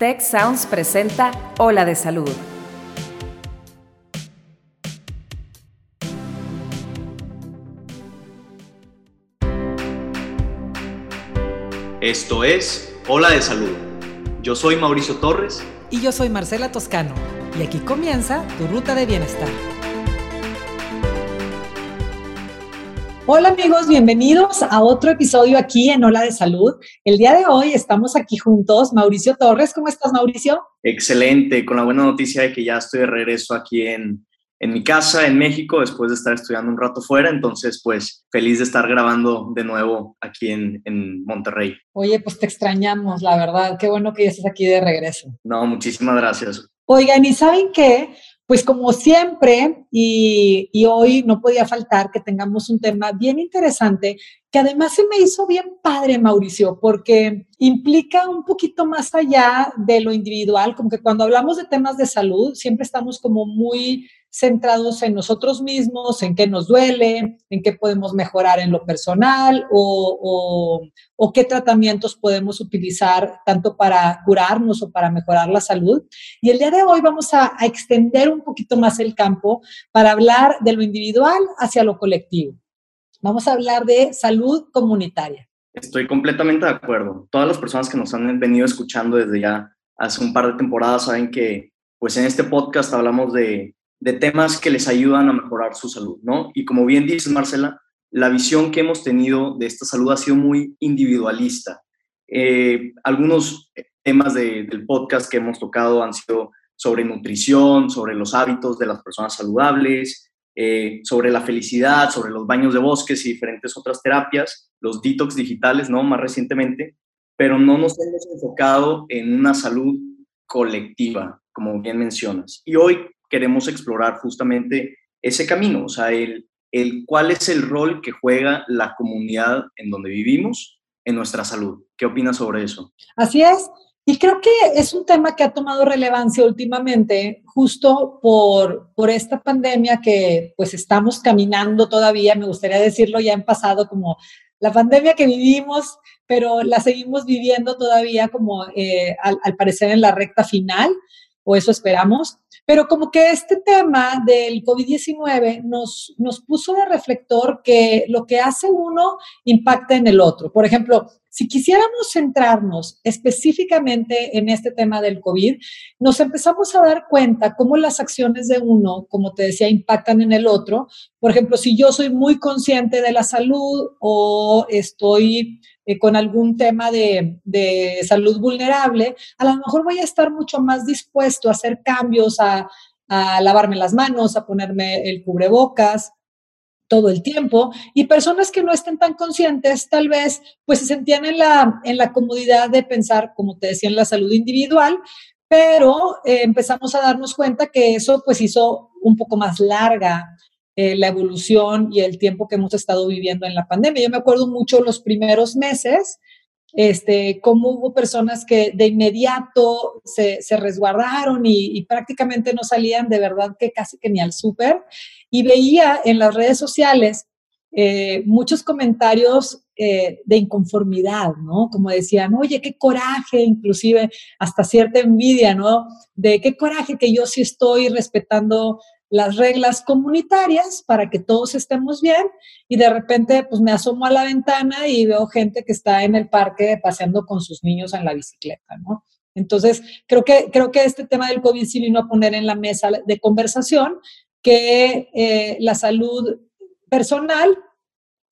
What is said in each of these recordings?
Tech Sounds presenta Ola de Salud. Esto es Ola de Salud. Yo soy Mauricio Torres. Y yo soy Marcela Toscano. Y aquí comienza tu ruta de bienestar. Hola amigos, bienvenidos a otro episodio aquí en Ola de Salud. El día de hoy estamos aquí juntos. Mauricio Torres, ¿cómo estás Mauricio? Excelente, con la buena noticia de que ya estoy de regreso aquí en, en mi casa, en México, después de estar estudiando un rato fuera. Entonces, pues feliz de estar grabando de nuevo aquí en, en Monterrey. Oye, pues te extrañamos, la verdad. Qué bueno que ya estés aquí de regreso. No, muchísimas gracias. Oigan, ¿y saben qué? Pues como siempre, y, hoy no podía faltar que tengamos un tema bien interesante, que además se me hizo bien padre, Mauricio, porque implica un poquito más allá de lo individual, como que cuando hablamos de temas de salud, siempre estamos como muy centrados en nosotros mismos, en qué nos duele, en qué podemos mejorar en lo personal o, qué tratamientos podemos utilizar tanto para curarnos o para mejorar la salud. Y el día de hoy vamos a, a extender un poquito más el campo para hablar de lo individual hacia lo colectivo. Vamos a hablar de salud comunitaria. Estoy completamente de acuerdo. Todas las personas que nos han venido escuchando desde ya hace un par de temporadas saben que pues en este podcast hablamos de de temas que les ayudan a mejorar su salud, ¿no? Y como bien dices, Marcela, la visión que hemos tenido de esta salud ha sido muy individualista. Eh, algunos temas del podcast que hemos tocado han sido sobre nutrición, sobre los hábitos de las personas saludables, eh, sobre la felicidad, sobre los baños de bosques y diferentes otras terapias, los detox digitales, ¿no? Más recientemente, pero no nos hemos enfocado en una salud colectiva, como bien mencionas. Y hoy queremos explorar justamente ese camino, o sea, el, el cuál es el rol que juega la comunidad en donde vivimos en nuestra salud. ¿Qué opinas sobre eso? Así es. Y creo que es un tema que ha tomado relevancia últimamente, justo por, por esta pandemia que pues estamos caminando todavía, me gustaría decirlo, ya han pasado como la pandemia que vivimos, pero la seguimos viviendo todavía como eh, al, al parecer en la recta final, o eso esperamos. Pero como que este tema del COVID-19 nos, nos puso de reflector que lo que hace uno impacta en el otro. Por ejemplo, si quisiéramos centrarnos específicamente en este tema del COVID, nos empezamos a dar cuenta cómo las acciones de uno, como te decía, impactan en el otro. Por ejemplo, si yo soy muy consciente de la salud o estoy eh, con algún tema de, salud vulnerable, a lo mejor voy a estar mucho más dispuesto a hacer cambios, a, lavarme las manos, a ponerme el cubrebocas todo el tiempo. Y personas que no estén tan conscientes tal vez pues se sentían en la, en la comodidad de pensar, como te decía, en la salud individual, pero eh, empezamos a darnos cuenta que eso pues hizo un poco más larga eh, la evolución y el tiempo que hemos estado viviendo en la pandemia. Yo me acuerdo mucho los primeros meses, este, cómo hubo personas que de inmediato se, resguardaron y, prácticamente no salían de verdad que casi que ni al súper. Y veía en las redes sociales eh, muchos comentarios eh, de inconformidad, ¿no? Como decían, oye, qué coraje, inclusive hasta cierta envidia, ¿no? De qué coraje que yo sí estoy respetando las reglas comunitarias para que todos estemos bien y de repente pues me asomo a la ventana y veo gente que está en el parque paseando con sus niños en la bicicleta, ¿no? Entonces, creo que, creo que este tema del COVID sí vino a poner en la mesa de conversación que eh, la salud personal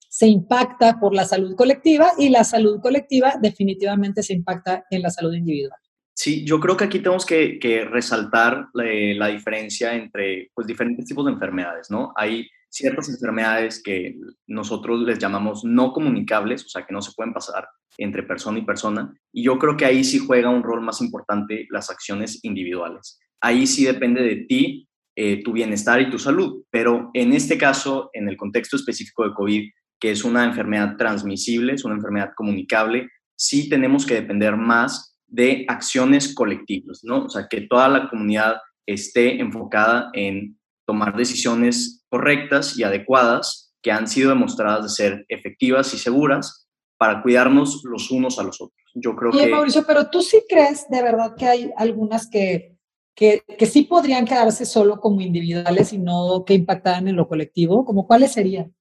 se impacta por la salud colectiva y la salud colectiva definitivamente se impacta en la salud individual. Sí, yo creo que aquí tenemos que, resaltar la, diferencia entre pues, diferentes tipos de enfermedades, ¿no? Hay ciertas enfermedades que nosotros les llamamos no comunicables, o sea, que no se pueden pasar entre persona y persona, y yo creo que ahí sí juega un rol más importante las acciones individuales. Ahí sí depende de ti, eh, tu bienestar y tu salud, pero en este caso, en el contexto específico de COVID, que es una enfermedad transmisible, es una enfermedad comunicable, sí tenemos que depender más de acciones colectivas, ¿no? O sea, que toda la comunidad esté enfocada en tomar decisiones correctas y adecuadas que han sido demostradas de ser efectivas y seguras para cuidarnos los unos a los otros. Yo creo que... Mauricio, pero tú sí crees de verdad que hay algunas que, que, que, sí podrían quedarse solo como individuales y no que impactaran en lo colectivo, ¿como cuáles serían?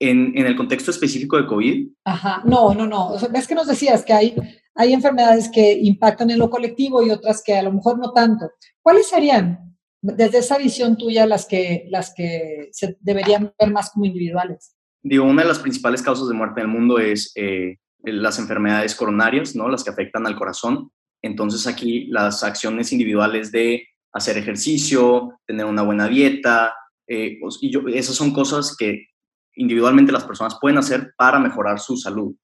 En, en el contexto específico de COVID. Ajá, no, no, no. O sea, ves que nos decías que hay, hay enfermedades que impactan en lo colectivo y otras que a lo mejor no tanto. ¿Cuáles serían, desde esa visión tuya, las que, las que se deberían ver más como individuales? Digo, una de las principales causas de muerte en el mundo es eh, las enfermedades coronarias, ¿no? Las que afectan al corazón. Entonces aquí las acciones individuales de hacer ejercicio, tener una buena dieta, eh, pues, y yo, esas son cosas que individualmente las personas pueden hacer para mejorar su salud.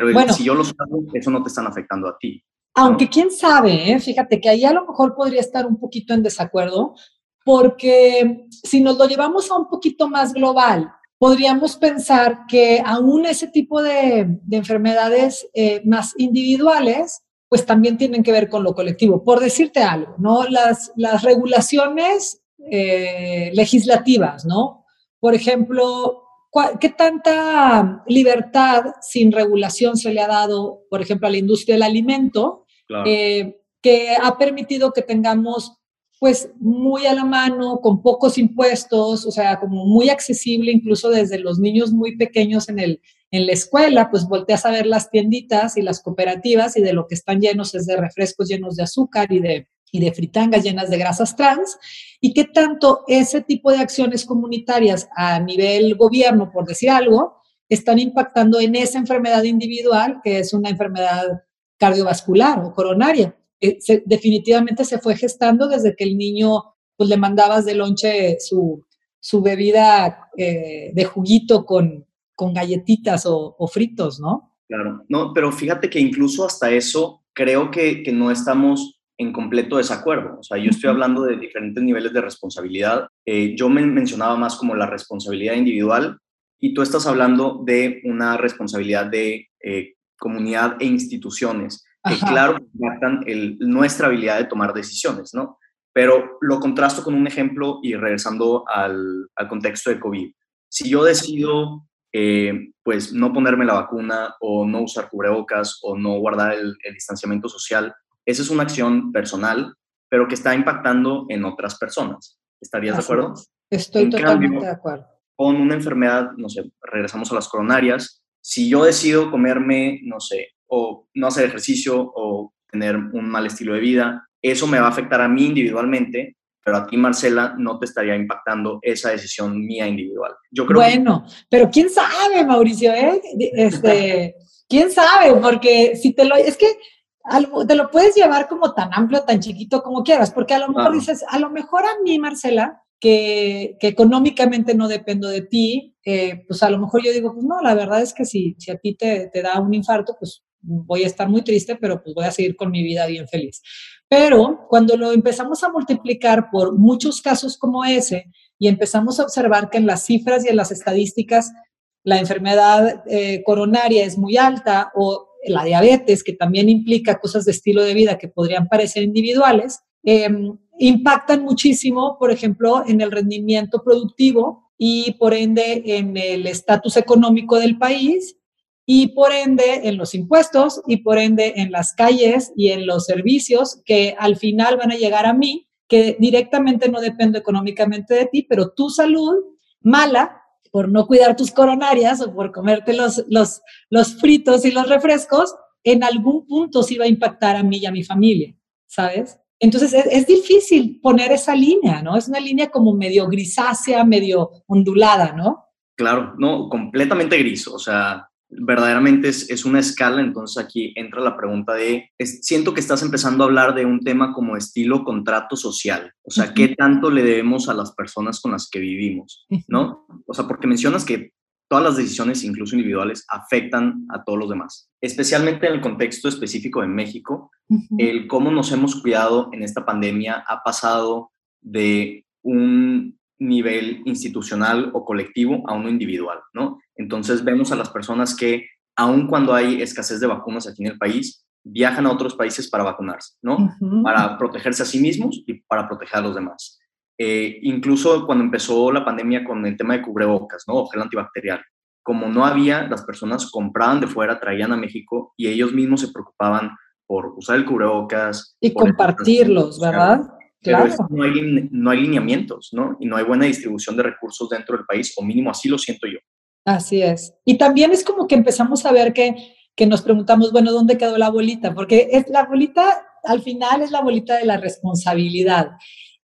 Pero si yo los hago, eso no te están afectando a ti. Aunque quién sabe, ¿eh? fíjate que ahí a lo mejor podría estar un poquito en desacuerdo, porque si nos lo llevamos a un poquito más global, podríamos pensar que aún ese tipo de, enfermedades eh, más individuales, pues también tienen que ver con lo colectivo. Por decirte algo, ¿no? Las, las regulaciones eh, legislativas, ¿no? Por ejemplo, ¿qué tanta libertad sin regulación se le ha dado, por ejemplo, a la industria del alimento, eh, que ha permitido que tengamos pues muy a la mano, con pocos impuestos, o sea, como muy accesible, incluso desde los niños muy pequeños en, el, en la escuela, pues volteas a ver las tienditas y las cooperativas y de lo que están llenos es de refrescos llenos de azúcar y de, y de fritangas llenas de grasas trans, y qué tanto ese tipo de acciones comunitarias a nivel gobierno, por decir algo, están impactando en esa enfermedad individual, que es una enfermedad cardiovascular o coronaria. Eh, definitivamente se fue gestando desde que el niño, pues le mandabas de lonche su, su bebida eh, de juguito con, con galletitas o, fritos, ¿no? Claro, no, pero fíjate que incluso hasta eso creo que, que no estamos en completo desacuerdo. O sea, yo estoy hablando de diferentes niveles de responsabilidad. Eh, yo me mencionaba más como la responsabilidad individual y tú estás hablando de una responsabilidad de comunidad e instituciones que claro impactan nuestra habilidad de tomar decisiones, ¿no? Pero lo contrasto con un ejemplo y regresando al, al contexto de COVID. Si yo decido, eh, pues, no ponerme la vacuna o no usar cubrebocas o no guardar el, distanciamiento social, esa es una acción personal, pero que está impactando en otras personas. ¿Estarías de acuerdo? Estoy totalmente de acuerdo. Con una enfermedad, no sé, regresamos a las coronarias, si yo decido comerme, no sé, o no hacer ejercicio o tener un mal estilo de vida, eso me va a afectar a mí individualmente, pero a ti, Marcela, no te estaría impactando esa decisión mía individual. Yo creo bueno, pero quién sabe, Mauricio, ¿eh? Este, quién sabe, porque si te lo, es que te lo puedes llevar como tan amplio, tan chiquito como quieras, porque a lo mejor dices, a lo mejor a mí, Marcela, que, que económicamente no dependo de ti, eh, pues a lo mejor yo digo, pues no, la verdad es que si, si a ti te, te da un infarto, pues voy a estar muy triste, pero pues voy a seguir con mi vida bien feliz. Pero cuando lo empezamos a multiplicar por muchos casos como ese y empezamos a observar que en las cifras y en las estadísticas la enfermedad eh, coronaria es muy alta o la diabetes, que también implica cosas de estilo de vida que podrían parecer individuales, em, impactan muchísimo, por ejemplo, en el rendimiento productivo y por ende en el estatus económico del país y por ende en los impuestos y por ende en las calles y en los servicios que al final van a llegar a mí, que directamente no dependo económicamente de ti, pero tu salud mala por no cuidar tus coronarias o por comerte los, los, los fritos y los refrescos, en algún punto sí va a impactar a mí y a mi familia, ¿sabes? Entonces es, es, difícil poner esa línea, ¿no? Es una línea como medio grisácea, medio ondulada, ¿no? Claro, no, completamente gris. O sea, verdaderamente es, es, una escala, entonces aquí entra la pregunta de, siento que estás empezando a hablar de un tema como estilo contrato social, o sea, ¿qué tanto le debemos a las personas con las que vivimos? ¿No? O sea, porque mencionas que todas las decisiones, incluso individuales, afectan a todos los demás, especialmente en el contexto específico de México, el cómo nos hemos cuidado en esta pandemia ha pasado de un nivel institucional o colectivo a uno individual, ¿no? Entonces vemos a las personas que, aun cuando hay escasez de vacunas aquí en el país, viajan a otros países para vacunarse, ¿no? Para protegerse a sí mismos y para proteger a los demás. Eh, incluso cuando empezó la pandemia con el tema de cubrebocas, ¿no? O gel antibacterial. como no había, las personas compraban de fuera, traían a México y ellos mismos se preocupaban por usar el cubrebocas. Y compartirlos, ¿verdad? Claro. no, hay, no hay lineamientos, ¿no? Y no hay buena distribución de recursos dentro del país, o mínimo así lo siento yo. Así es. Y también es como que empezamos a ver que, que nos preguntamos, bueno, ¿dónde quedó la bolita? Porque es, la bolita, al final, es la bolita de la responsabilidad.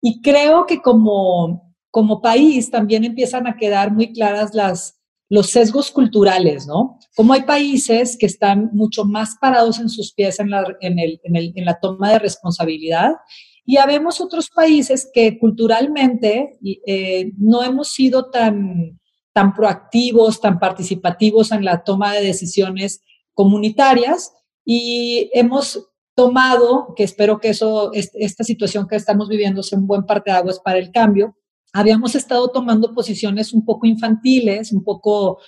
Y creo que como, como país también empiezan a quedar muy claras las, los sesgos culturales, ¿no? Como hay países que están mucho más parados en sus pies en la, en el, en el, en la toma de responsabilidad y habemos otros países que culturalmente eh, no hemos sido tan, tan proactivos, tan participativos en la toma de decisiones comunitarias. Y hemos tomado, que espero que eso, esta situación que estamos viviendo sea un buen parte de aguas para el cambio, habíamos estado tomando posiciones un poco infantiles, un poco,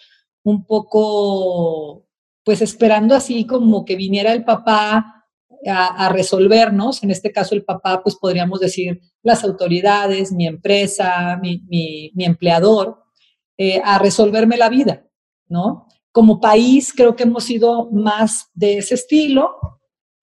un poco, pues esperando así como que viniera el papá a, resolvernos, en este caso el papá, pues podríamos decir las autoridades, mi empresa, mi, empleador, eh, a resolverme la vida, ¿no? Como país creo que hemos sido más de ese estilo,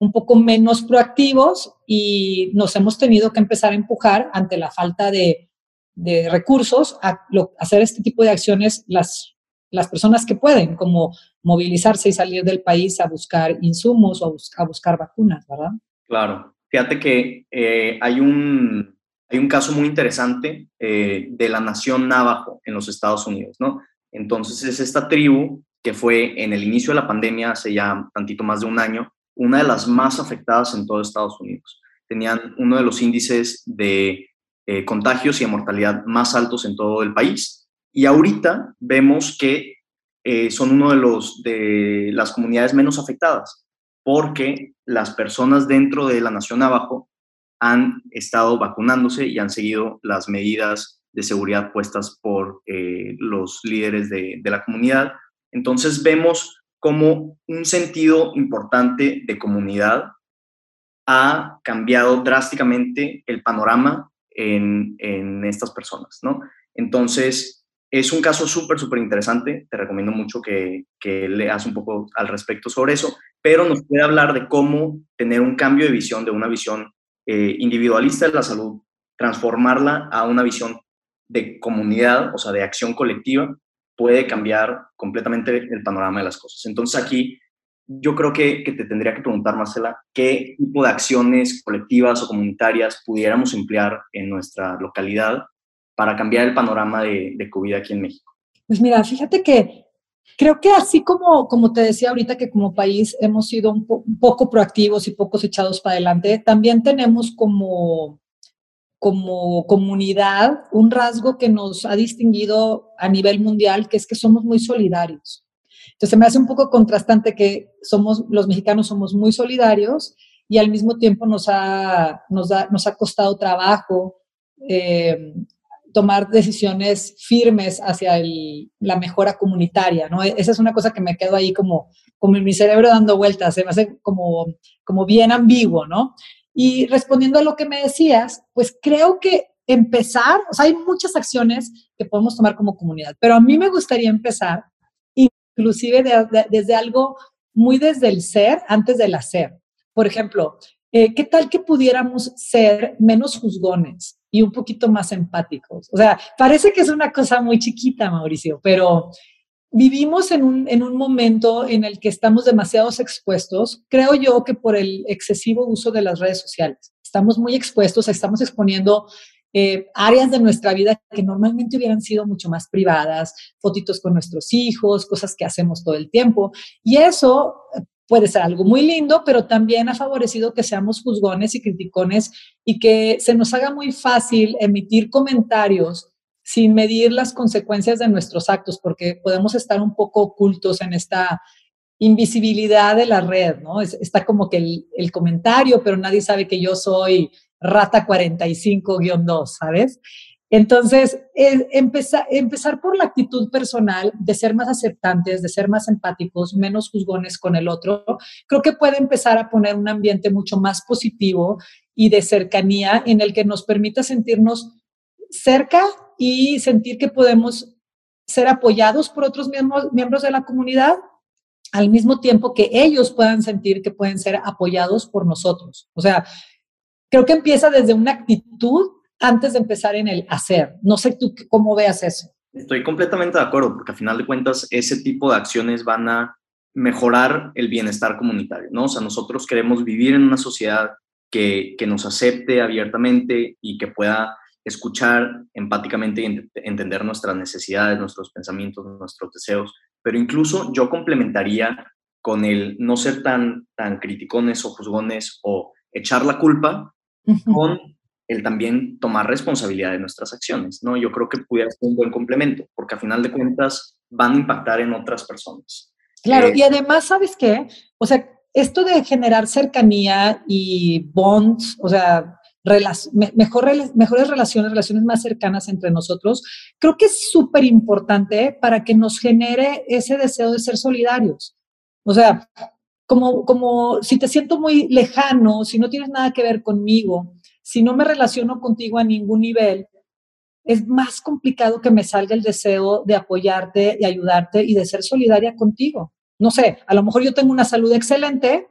un poco menos proactivos y nos hemos tenido que empezar a empujar ante la falta de, de recursos a, hacer este tipo de acciones las, las personas que pueden, como movilizarse y salir del país a buscar insumos o a, buscar vacunas, ¿verdad? Claro. Fíjate que eh, hay, un, hay un caso muy interesante eh, de la nación Navajo en los Estados Unidos, ¿no? Entonces es esta tribu que fue en el inicio de la pandemia, hace ya tantito más de un año, una de las más afectadas en todo Estados Unidos. Tenían uno de los índices de eh, contagios y de mortalidad más altos en todo el país. Y ahorita vemos que eh, son uno de, los, de las comunidades menos afectadas, porque las personas dentro de la nación abajo han estado vacunándose y han seguido las medidas de seguridad puestas por eh, los líderes de, de la comunidad. Entonces vemos como un sentido importante de comunidad ha cambiado drásticamente el panorama en, en estas personas, ¿no? Entonces, es un caso súper, súper interesante. Te recomiendo mucho que, que leas un poco al respecto sobre eso, pero nos puede hablar de cómo tener un cambio de visión, de una visión eh, individualista de la salud, transformarla a una visión de comunidad, o sea, de acción colectiva, puede cambiar completamente el panorama de las cosas. Entonces aquí yo creo que, te tendría que preguntar, Marcela, qué tipo de acciones colectivas o comunitarias pudiéramos emplear en nuestra localidad para cambiar el panorama de, de COVID aquí en México? Pues mira, fíjate que creo que así como, como te decía ahorita que como país hemos sido un, poco proactivos y pocos echados para adelante, también tenemos como, como comunidad un rasgo que nos ha distinguido a nivel mundial, que es que somos muy solidarios. Entonces me hace un poco contrastante que somos, los mexicanos somos muy solidarios y al mismo tiempo nos ha, nos nos ha costado trabajo eh, tomar decisiones firmes hacia la mejora comunitaria, ¿no? Esa es una cosa que me quedo ahí como, como en mi cerebro dando vueltas, se me hace como, como bien ambiguo, ¿no? Y respondiendo a lo que me decías, pues creo que empezar, o sea, hay muchas acciones que podemos tomar como comunidad, pero a mí me gustaría empezar inclusive desde algo muy desde el ser antes del hacer. Por ejemplo, eh, ¿qué tal que pudiéramos ser menos juzgones? Y un poquito más empáticos. O sea, parece que es una cosa muy chiquita, Mauricio, pero vivimos en un, en un momento en el que estamos demasiado expuestos, creo yo que por el excesivo uso de las redes sociales. Estamos muy expuestos, estamos exponiendo eh, áreas de nuestra vida que normalmente hubieran sido mucho más privadas, fotitos con nuestros hijos, cosas que hacemos todo el tiempo. Y eso puede ser algo muy lindo, pero también ha favorecido que seamos juzgones y criticones y que se nos haga muy fácil emitir comentarios sin medir las consecuencias de nuestros actos, porque podemos estar un poco ocultos en esta invisibilidad de la red, ¿no? está como que el, el comentario, pero nadie sabe que yo soy rata 45-2, ¿sabes? Entonces, empezar, empezar por la actitud personal de ser más aceptantes, de ser más empáticos, menos juzgones con el otro, creo que puede empezar a poner un ambiente mucho más positivo y de cercanía en el que nos permita sentirnos cerca y sentir que podemos ser apoyados por otros miembros, miembros de la comunidad, al mismo tiempo que ellos puedan sentir que pueden ser apoyados por nosotros. O sea, creo que empieza desde una actitud antes de empezar en el hacer. No sé tú cómo veas eso. Estoy completamente de acuerdo, porque a final de cuentas ese tipo de acciones van a mejorar el bienestar comunitario, ¿no? O sea, nosotros queremos vivir en una sociedad que, que nos acepte abiertamente y que pueda escuchar empáticamente y entender nuestras necesidades, nuestros pensamientos, nuestros deseos, pero incluso yo complementaría con el no ser tan, tan criticones o juzgones o echar la culpa con el también tomar responsabilidad de nuestras acciones, ¿no? Yo creo que pudiera ser un buen complemento, porque a final de cuentas van a impactar en otras personas. Claro, eh, y además, ¿sabes qué? O sea, esto de generar cercanía y bonds, o sea, mejores relaciones, relaciones más cercanas entre nosotros, creo que es súper importante para que nos genere ese deseo de ser solidarios. O sea, como, como si te siento muy lejano, si no tienes nada que ver conmigo, si no me relaciono contigo a ningún nivel, es más complicado que me salga el deseo de apoyarte, de ayudarte y de ser solidaria contigo. No sé, a lo mejor yo tengo una salud excelente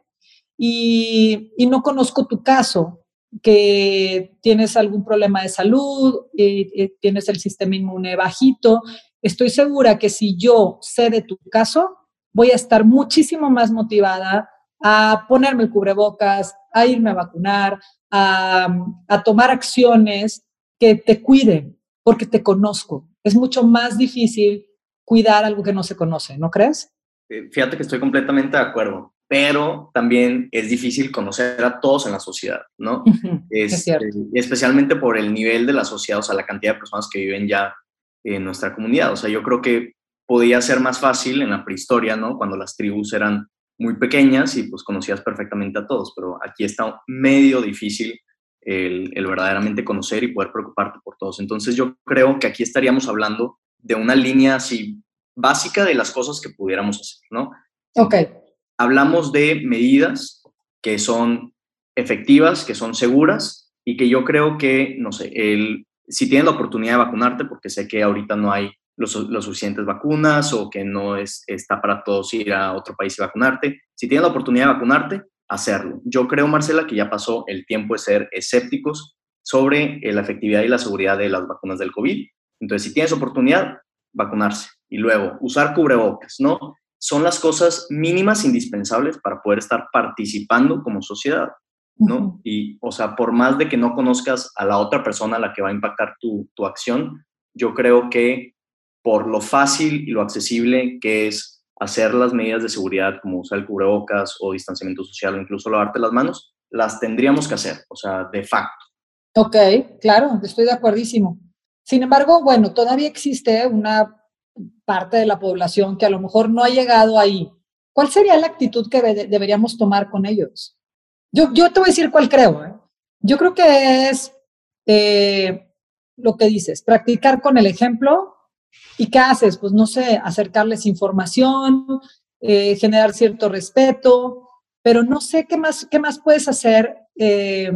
y, no conozco tu caso, que tienes algún problema de salud, y, tienes el sistema inmune bajito. Estoy segura que si yo sé de tu caso, voy a estar muchísimo más motivada a ponerme el cubrebocas, a irme a vacunar, a, a tomar acciones que te cuiden, porque te conozco. Es mucho más difícil cuidar algo que no se conoce, ¿no crees? Eh, fíjate que estoy completamente de acuerdo, pero también es difícil conocer a todos en la sociedad, ¿no? es, eh, especialmente por el nivel de la sociedad, o sea, la cantidad de personas que viven ya en nuestra comunidad. O sea, yo creo que podía ser más fácil en la prehistoria, ¿no? Cuando las tribus eran muy pequeñas y pues conocías perfectamente a todos, pero aquí está medio difícil el, verdaderamente conocer y poder preocuparte por todos. Entonces yo creo que aquí estaríamos hablando de una línea así básica de las cosas que pudiéramos hacer, ¿no? Ok. Hablamos de medidas que son efectivas, que son seguras y que yo creo que, no sé, el, si tienes la oportunidad de vacunarte, porque sé que ahorita no hay los, suficientes vacunas o que no es, está para todos ir a otro país y vacunarte. Si tienes la oportunidad de vacunarte, hacerlo. Yo creo, Marcela, que ya pasó el tiempo de ser escépticos sobre la efectividad y la seguridad de las vacunas del COVID. Entonces, si tienes oportunidad, vacunarse. Y luego, usar cubrebocas, ¿no? Son las cosas mínimas indispensables para poder estar participando como sociedad, ¿no? Y, o sea, por más de que no conozcas a la otra persona a la que va a impactar tu, tu acción, yo creo que por lo fácil y lo accesible que es hacer las medidas de seguridad como usar el cubrebocas o distanciamiento social o incluso lavarte las manos, las tendríamos que hacer, o sea, de facto. Ok, claro, estoy de acuerdísimo. Sin embargo, bueno, todavía existe una parte de la población que a lo mejor no ha llegado ahí. ¿Cuál sería la actitud que deberíamos tomar con ellos? Yo, yo te voy a decir cuál creo. ¿eh? Yo creo que es eh, lo que dices, practicar con el ejemplo ¿Y qué haces? Pues no sé, acercarles información, eh, generar cierto respeto, pero no sé qué más, qué más puedes hacer. Eh,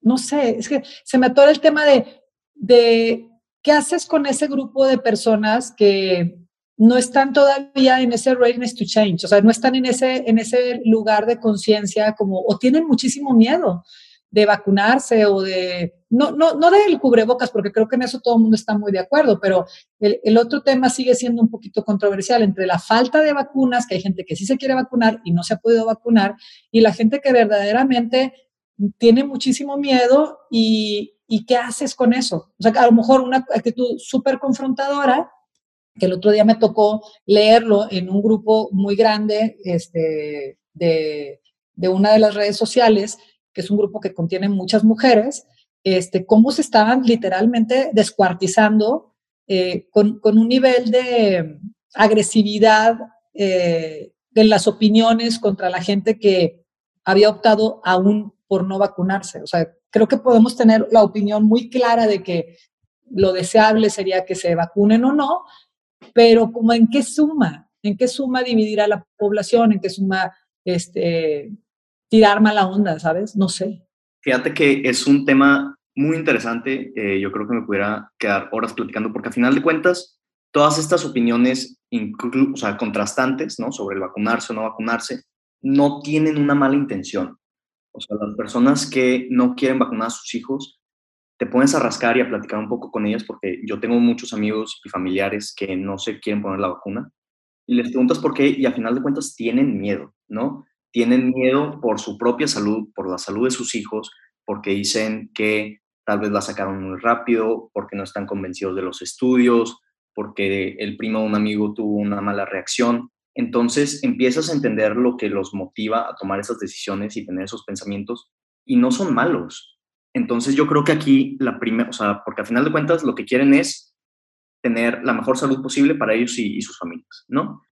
no sé, es que se me atora el tema de, de qué haces con ese grupo de personas que no están todavía en ese readiness to change, o sea, no están en ese, en ese lugar de conciencia como, o tienen muchísimo miedo de vacunarse o de, no, no, no del cubrebocas, porque creo que en eso todo el mundo está muy de acuerdo, pero el, el, otro tema sigue siendo un poquito controversial entre la falta de vacunas, que hay gente que sí se quiere vacunar y no se ha podido vacunar, y la gente que verdaderamente tiene muchísimo miedo y, y qué haces con eso. O sea, a lo mejor una actitud súper confrontadora, que el otro día me tocó leerlo en un grupo muy grande este, de, de una de las redes sociales, que es un grupo que contiene muchas mujeres, este, cómo se estaban literalmente descuartizando eh, con, un nivel de agresividad eh, en las opiniones contra la gente que había optado aún por no vacunarse. O sea, creo que podemos tener la opinión muy clara de que lo deseable sería que se vacunen o no, pero como en qué suma, en qué suma dividir a la población, en qué suma este, tirar mala onda, ¿sabes? No sé. Fíjate que es un tema muy interesante. Eh, yo creo que me pudiera quedar horas platicando porque a final de cuentas todas estas opiniones, o sea, contrastantes, ¿no? Sobre el vacunarse o no vacunarse, no tienen una mala intención. O sea, las personas que no quieren vacunar a sus hijos, te pones a rascar y a platicar un poco con ellas, porque yo tengo muchos amigos y familiares que no se quieren poner la vacuna, y les preguntas por qué, y al final de cuentas tienen miedo, ¿no? Tienen miedo por su propia salud, por la salud de sus hijos, porque dicen que tal vez la sacaron muy rápido, porque no están convencidos de los estudios, porque el primo de un amigo tuvo una mala reacción. Entonces empiezas a entender lo que los motiva a tomar esas decisiones y tener esos pensamientos y no son malos. Entonces yo creo que aquí la primera, o sea, porque al final de cuentas lo que quieren es tener la mejor salud posible para ellos y, y sus familias, ¿no?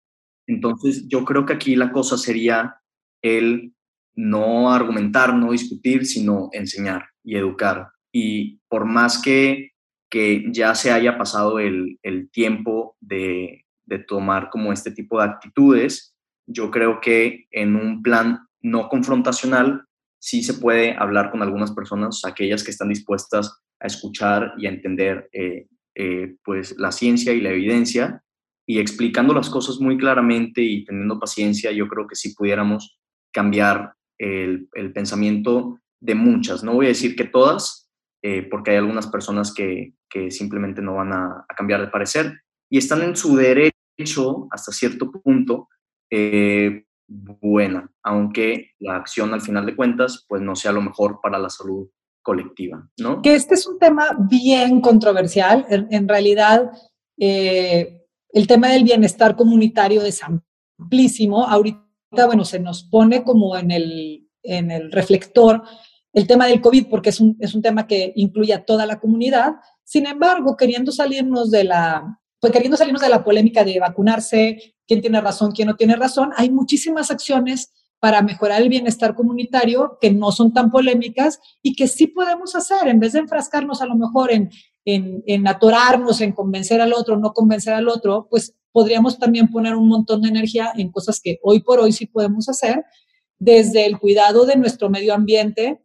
Entonces yo creo que aquí la cosa sería el no argumentar, no discutir, sino enseñar y educar. Y por más que, que ya se haya pasado el, el tiempo de, de tomar como este tipo de actitudes, yo creo que en un plan no confrontacional sí se puede hablar con algunas personas, aquellas que están dispuestas a escuchar y a entender eh, eh, pues la ciencia y la evidencia y explicando las cosas muy claramente y teniendo paciencia, yo creo que sí pudiéramos cambiar el, pensamiento de muchas. No voy a decir que todas, eh, porque hay algunas personas que, que simplemente no van a, a, cambiar de parecer y están en su derecho hasta cierto punto eh, buena, aunque la acción al final de cuentas pues no sea lo mejor para la salud colectiva, ¿no? Que este es un tema bien controversial. En, realidad, eh, el tema del bienestar comunitario es amplísimo. Ahorita, bueno, se nos pone como en el, en el reflector el tema del COVID, porque es un, es un tema que incluye a toda la comunidad. Sin embargo, queriendo salirnos de la, pues queriendo salirnos de la polémica de vacunarse, quién tiene razón, quién no tiene razón, hay muchísimas acciones para mejorar el bienestar comunitario que no son tan polémicas y que sí podemos hacer, en vez de enfrascarnos a lo mejor en, en, en atorarnos, en convencer al otro, no convencer al otro, pues podríamos también poner un montón de energía en cosas que hoy por hoy sí podemos hacer, desde el cuidado de nuestro medio ambiente,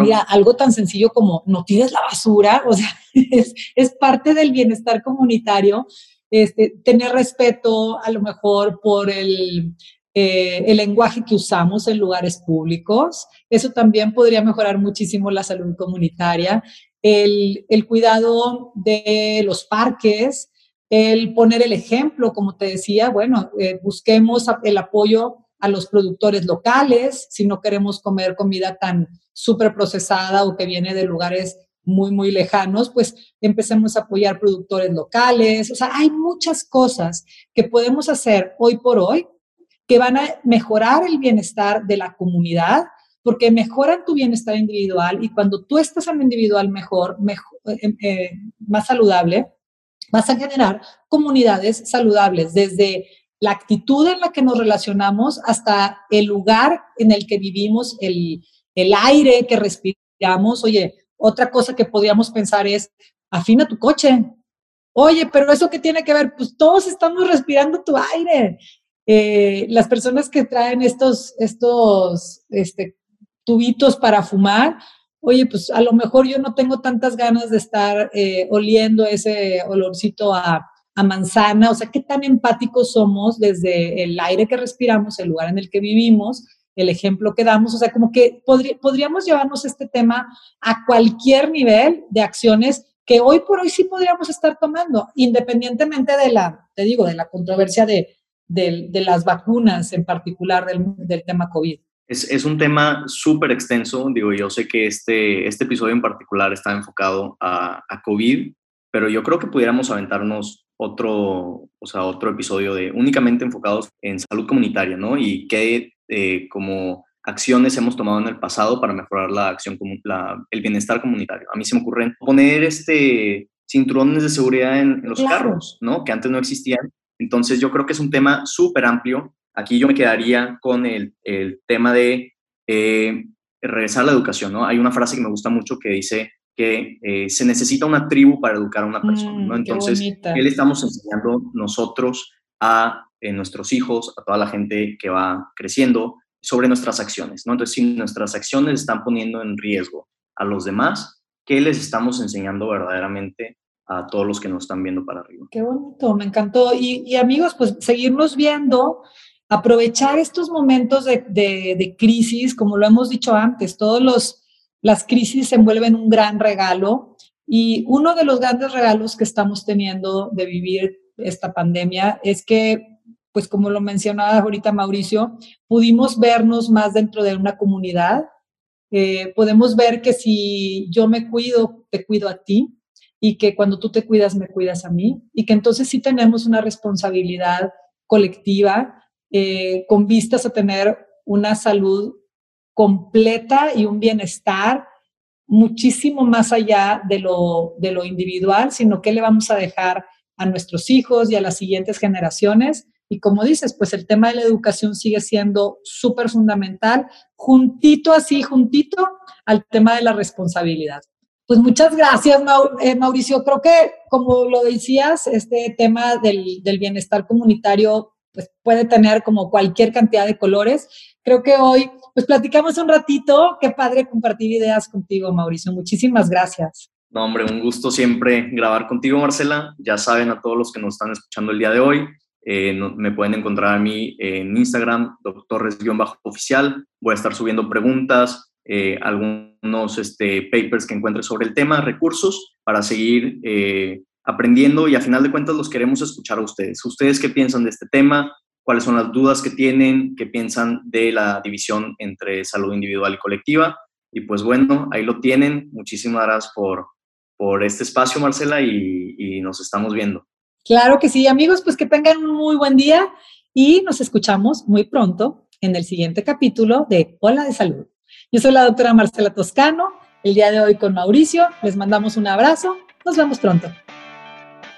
Mira, algo tan sencillo como no tires la basura, o sea, es, es parte del bienestar comunitario, este, tener respeto a lo mejor por el, eh, el lenguaje que usamos en lugares públicos. Eso también podría mejorar muchísimo la salud comunitaria. El, el, cuidado de los parques, el poner el ejemplo, como te decía, bueno, eh, busquemos el apoyo a los productores locales, si no queremos comer comida tan súper procesada o que viene de lugares muy, muy lejanos, pues empecemos a apoyar productores locales. O sea, hay muchas cosas que podemos hacer hoy por hoy que van a mejorar el bienestar de la comunidad, porque mejoran tu bienestar individual y cuando tú estás en individual mejor, mejor eh, eh, más saludable, vas a generar comunidades saludables, desde la actitud en la que nos relacionamos hasta el lugar en el que vivimos, el, el aire que respiramos. Oye, otra cosa que podríamos pensar es, afina tu coche. Oye, pero eso qué tiene que ver? Pues todos estamos respirando tu aire. Eh, las personas que traen estos, estos este, tubitos para fumar, oye, pues a lo mejor yo no tengo tantas ganas de estar eh, oliendo ese olorcito a, manzana, o sea, qué tan empáticos somos desde el aire que respiramos, el lugar en el que vivimos, el ejemplo que damos, o sea, como que podríamos llevarnos este tema a cualquier nivel de acciones que hoy por hoy sí podríamos estar tomando, independientemente de la, te digo, de la controversia de, las vacunas en particular del tema COVID. Es, es, un tema súper extenso, digo, yo sé que este, este episodio en particular está enfocado a, a COVID, pero yo creo que pudiéramos aventarnos otro, o sea, otro episodio de únicamente enfocados en salud comunitaria, ¿no? Y qué eh, como acciones hemos tomado en el pasado para mejorar la acción, la, el bienestar comunitario. A mí se me ocurre poner este cinturones de seguridad en, los carros, ¿no? Que antes no existían. Entonces yo creo que es un tema súper amplio. Aquí yo me quedaría con el, el tema de eh, regresar a la educación, ¿no? Hay una frase que me gusta mucho que dice, que eh, se necesita una tribu para educar a una persona, ¿no? Mm, Entonces, ¿qué le estamos enseñando nosotros a eh, nuestros hijos, a toda la gente que va creciendo sobre nuestras acciones, ¿no? Entonces, si nuestras acciones están poniendo en riesgo a los demás, ¿qué les estamos enseñando verdaderamente a todos los que nos están viendo para arriba. Qué bonito, me encantó. Y, amigos, pues seguirnos viendo, aprovechar estos momentos de, crisis, como lo hemos dicho antes, todos los, las crisis se envuelven un gran regalo y uno de los grandes regalos que estamos teniendo de vivir esta pandemia es que pues como lo mencionaba ahorita Mauricio, pudimos vernos más dentro de una comunidad. Eh, podemos ver que si yo me cuido, te cuido a ti y que cuando tú te cuidas, me cuidas a mí y que entonces sí tenemos una responsabilidad colectiva eh, con vistas a tener una salud completa y un bienestar muchísimo más allá de lo, de lo individual, sino que le vamos a dejar a nuestros hijos y a las siguientes generaciones y como dices, pues el tema de la educación sigue siendo súper fundamental, juntito así, juntito al tema de la responsabilidad. Pues muchas gracias, eh, Mauricio. Creo que, como lo decías, este tema del, del bienestar comunitario pues puede tener como cualquier cantidad de colores. Creo que hoy, pues platicamos un ratito. Qué padre compartir ideas contigo, Mauricio. Muchísimas gracias. No, hombre, un gusto siempre grabar contigo, Marcela. Ya saben a todos los que nos están escuchando el día de hoy, eh, me pueden encontrar a mí en Instagram, doctores-oficial. Voy a estar subiendo preguntas, eh, algunos este, papers que encuentre sobre el tema, recursos para seguir eh, aprendiendo y a final de cuentas los queremos escuchar a ustedes. ¿Ustedes qué piensan de este tema? ¿Cuáles son las dudas que tienen? ¿Qué piensan de la división entre salud individual y colectiva? Y pues bueno, ahí lo tienen. Muchísimas gracias por, por este espacio, Marcela, y nos estamos viendo. Claro que sí, amigos, pues que tengan un muy buen día y nos escuchamos muy pronto en el siguiente capítulo de Hola de Salud. Yo soy la doctora Marcela Toscano, el día de hoy con Mauricio, les mandamos un abrazo, nos vemos pronto.